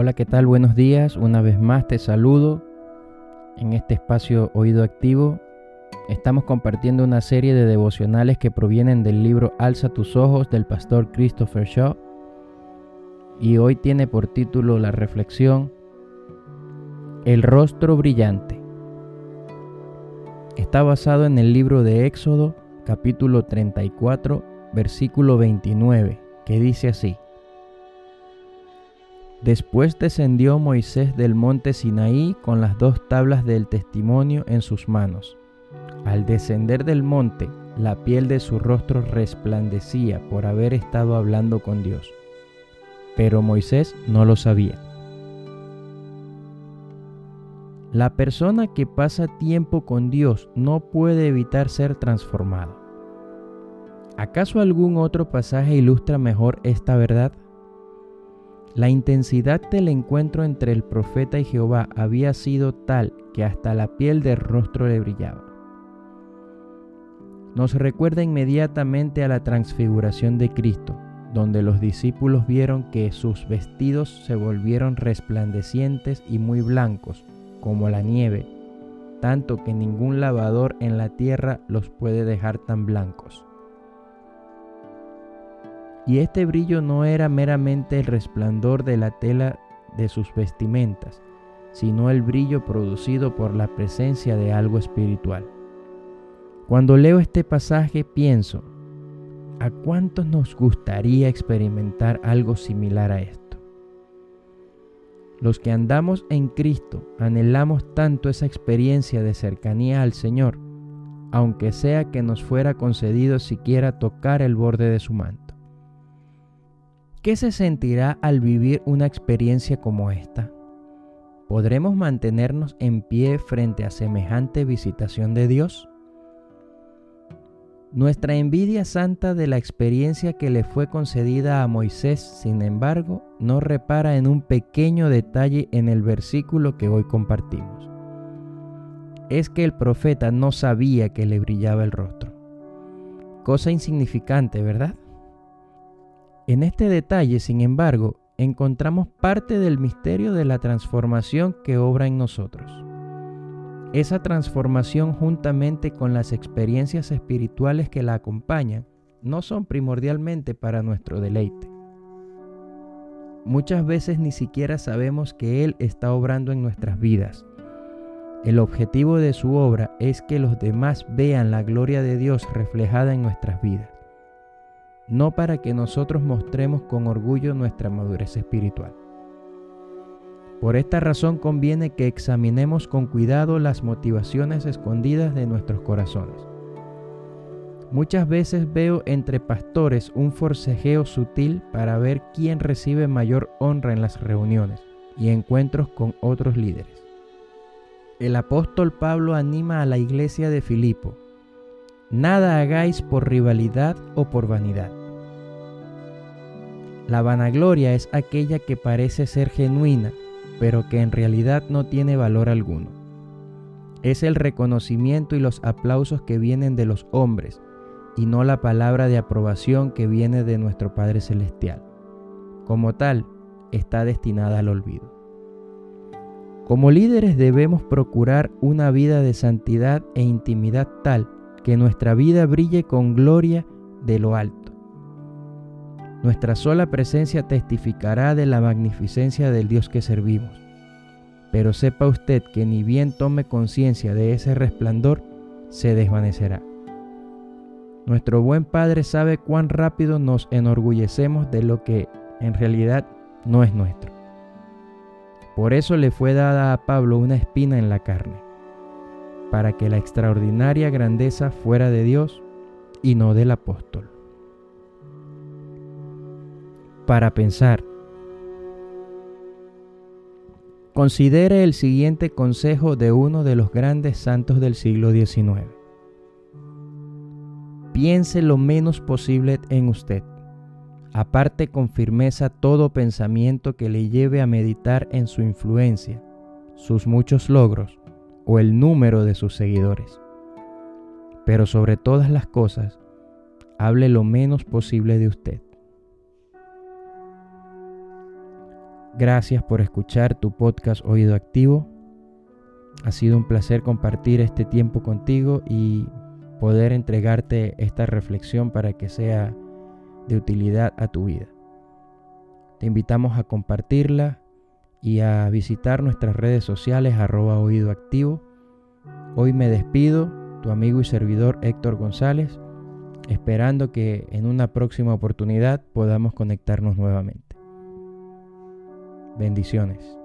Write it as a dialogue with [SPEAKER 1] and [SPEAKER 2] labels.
[SPEAKER 1] Hola, ¿qué tal? Buenos días. Una vez más te saludo en este espacio Oído Activo. Estamos compartiendo una serie de devocionales que provienen del libro Alza tus ojos del pastor Christopher Shaw. Y hoy tiene por título la reflexión El rostro brillante. Está basado en el libro de Éxodo, capítulo 34, versículo 29, que dice así. Después descendió Moisés del monte Sinaí con las dos tablas del testimonio en sus manos. Al descender del monte, la piel de su rostro resplandecía por haber estado hablando con Dios. Pero Moisés no lo sabía. La persona que pasa tiempo con Dios no puede evitar ser transformado. ¿Acaso algún otro pasaje ilustra mejor esta verdad? La intensidad del encuentro entre el profeta y Jehová había sido tal que hasta la piel del rostro le brillaba. Nos recuerda inmediatamente a la transfiguración de Cristo, donde los discípulos vieron que sus vestidos se volvieron resplandecientes y muy blancos, como la nieve, tanto que ningún lavador en la tierra los puede dejar tan blancos. Y este brillo no era meramente el resplandor de la tela de sus vestimentas, sino el brillo producido por la presencia de algo espiritual. Cuando leo este pasaje pienso, ¿a cuántos nos gustaría experimentar algo similar a esto? Los que andamos en Cristo anhelamos tanto esa experiencia de cercanía al Señor, aunque sea que nos fuera concedido siquiera tocar el borde de su manto. ¿Qué se sentirá al vivir una experiencia como esta? ¿Podremos mantenernos en pie frente a semejante visitación de Dios? Nuestra envidia santa de la experiencia que le fue concedida a Moisés, sin embargo, no repara en un pequeño detalle en el versículo que hoy compartimos. Es que el profeta no sabía que le brillaba el rostro. Cosa insignificante, ¿verdad? En este detalle, sin embargo, encontramos parte del misterio de la transformación que obra en nosotros. Esa transformación juntamente con las experiencias espirituales que la acompañan no son primordialmente para nuestro deleite. Muchas veces ni siquiera sabemos que Él está obrando en nuestras vidas. El objetivo de su obra es que los demás vean la gloria de Dios reflejada en nuestras vidas no para que nosotros mostremos con orgullo nuestra madurez espiritual. Por esta razón conviene que examinemos con cuidado las motivaciones escondidas de nuestros corazones. Muchas veces veo entre pastores un forcejeo sutil para ver quién recibe mayor honra en las reuniones y encuentros con otros líderes. El apóstol Pablo anima a la iglesia de Filipo, nada hagáis por rivalidad o por vanidad la vanagloria es aquella que parece ser genuina, pero que en realidad no tiene valor alguno. Es el reconocimiento y los aplausos que vienen de los hombres, y no la palabra de aprobación que viene de nuestro Padre Celestial. Como tal, está destinada al olvido. Como líderes debemos procurar una vida de santidad e intimidad tal que nuestra vida brille con gloria de lo alto nuestra sola presencia testificará de la magnificencia del Dios que servimos. Pero sepa usted que ni bien tome conciencia de ese resplandor, se desvanecerá. Nuestro buen Padre sabe cuán rápido nos enorgullecemos de lo que en realidad no es nuestro. Por eso le fue dada a Pablo una espina en la carne, para que la extraordinaria grandeza fuera de Dios y no del apóstol para pensar. Considere el siguiente consejo de uno de los grandes santos del siglo XIX. Piense lo menos posible en usted. Aparte con firmeza todo pensamiento que le lleve a meditar en su influencia, sus muchos logros o el número de sus seguidores. Pero sobre todas las cosas, hable lo menos posible de usted. Gracias por escuchar tu podcast Oído Activo. Ha sido un placer compartir este tiempo contigo y poder entregarte esta reflexión para que sea de utilidad a tu vida. Te invitamos a compartirla y a visitar nuestras redes sociales arroba oído activo. Hoy me despido, tu amigo y servidor Héctor González, esperando que en una próxima oportunidad podamos conectarnos nuevamente. Bendiciones.